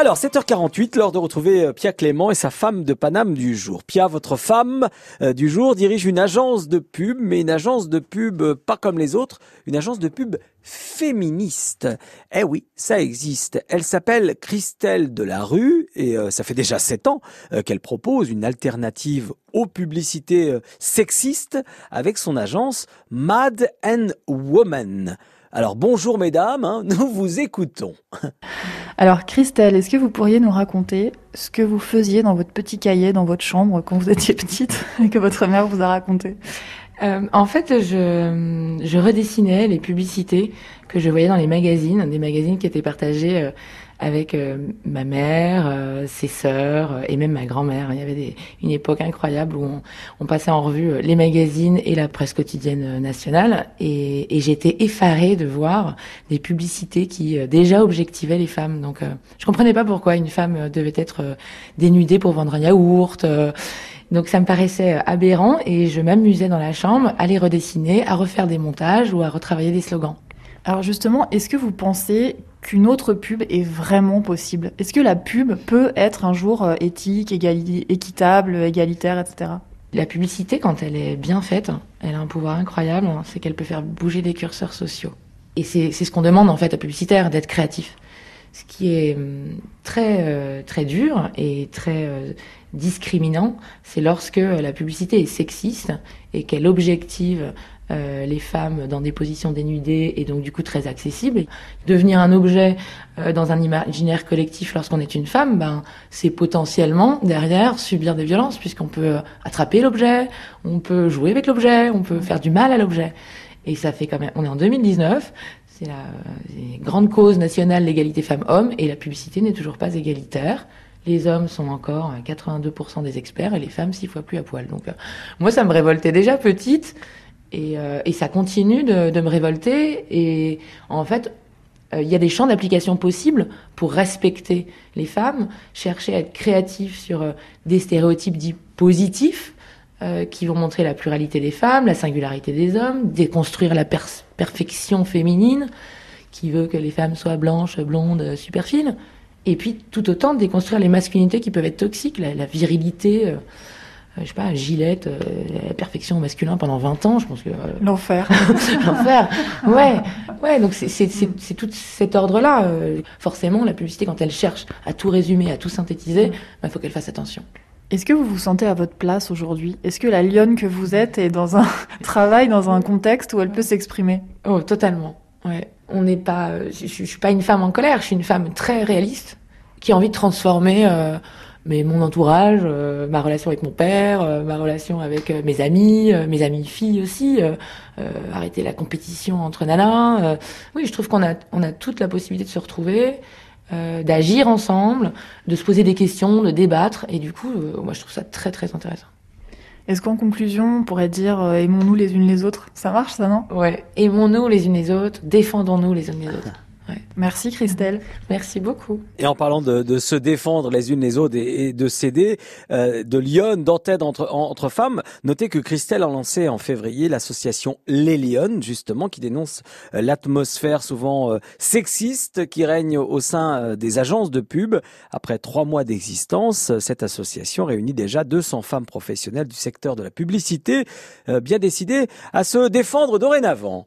Alors, 7h48, l'heure de retrouver euh, Pia Clément et sa femme de Paname du jour. Pia, votre femme euh, du jour, dirige une agence de pub, mais une agence de pub euh, pas comme les autres, une agence de pub féministe. Eh oui, ça existe. Elle s'appelle Christelle Delarue et ça fait déjà 7 ans qu'elle propose une alternative aux publicités sexistes avec son agence Mad and Woman. Alors bonjour mesdames, hein, nous vous écoutons. Alors Christelle, est-ce que vous pourriez nous raconter ce que vous faisiez dans votre petit cahier, dans votre chambre quand vous étiez petite et que votre mère vous a raconté? Euh, en fait, je, je redessinais les publicités que je voyais dans les magazines, des magazines qui étaient partagés euh, avec euh, ma mère, euh, ses sœurs euh, et même ma grand-mère. Il y avait des, une époque incroyable où on, on, passait en revue les magazines et la presse quotidienne nationale et, et j'étais effarée de voir des publicités qui déjà objectivaient les femmes. Donc je comprenais pas pourquoi une femme devait être dénudée pour vendre un yaourt. Donc ça me paraissait aberrant et je m'amusais dans la chambre à les redessiner, à refaire des montages ou à retravailler des slogans. Alors justement, est-ce que vous pensez qu'une autre pub est vraiment possible Est-ce que la pub peut être un jour euh, éthique, équitable, égalitaire, etc. La publicité, quand elle est bien faite, elle a un pouvoir incroyable, hein, c'est qu'elle peut faire bouger des curseurs sociaux. Et c'est ce qu'on demande en fait à publicitaire, d'être créatif. Ce qui est hum, très euh, très dur et très euh, discriminant, c'est lorsque la publicité est sexiste et qu'elle objective euh, les femmes dans des positions dénudées et donc du coup très accessibles. Devenir un objet euh, dans un imaginaire collectif lorsqu'on est une femme, ben c'est potentiellement derrière subir des violences puisqu'on peut attraper l'objet, on peut jouer avec l'objet, on peut faire du mal à l'objet. Et ça fait quand même, on est en 2019, c'est la, grande cause nationale l'égalité femmes-hommes et la publicité n'est toujours pas égalitaire. Les hommes sont encore 82% des experts et les femmes six fois plus à poil. Donc euh, moi ça me révoltait déjà petite et, euh, et ça continue de, me révolter. Et en fait, euh, il y a des champs d'application possibles pour respecter les femmes, chercher à être créatif sur euh, des stéréotypes dits positifs qui vont montrer la pluralité des femmes, la singularité des hommes, déconstruire la perfection féminine qui veut que les femmes soient blanches, blondes, super fines. Et puis tout autant déconstruire les masculinités qui peuvent être toxiques, la virilité je sais pas, Gillette, euh, la perfection masculin pendant 20 ans, je pense que... Euh, L'enfer. L'enfer, ouais. Ouais, donc c'est tout cet ordre-là. Euh, forcément, la publicité, quand elle cherche à tout résumer, à tout synthétiser, il bah, faut qu'elle fasse attention. Est-ce que vous vous sentez à votre place aujourd'hui? Est-ce que la lionne que vous êtes est dans un travail, dans un contexte où elle peut s'exprimer? Oh, totalement. Ouais. On n'est pas... Je, je, suis pas une femme en colère, je suis une femme très réaliste qui a envie de transformer... Euh, mais mon entourage, euh, ma relation avec mon père, euh, ma relation avec euh, mes amis, mes amis filles aussi, arrêter la compétition entre nanas. oui, je trouve qu'on a, on a toute la possibilité de se retrouver, d'agir ensemble, de se poser des questions, de débattre, et du coup, moi je trouve ça très très intéressant. Est-ce qu'en conclusion, on pourrait dire aimons-nous les unes les autres? Ça marche ça, non? Ouais, aimons-nous les unes les autres, défendons-nous les unes les autres. Ouais. Merci Christelle. Merci beaucoup. Et en parlant de, de, se défendre les unes les autres et, et de s'aider, euh, de lionne, d'entraide entre, entre femmes, notez que Christelle a lancé en février l'association Les Lyonnes, justement, qui dénonce euh, l'atmosphère souvent euh, sexiste qui règne au sein euh, des agences de pub. Après trois mois d'existence, cette association réunit déjà 200 femmes professionnelles du secteur de la publicité, bien décidées à se défendre dorénavant.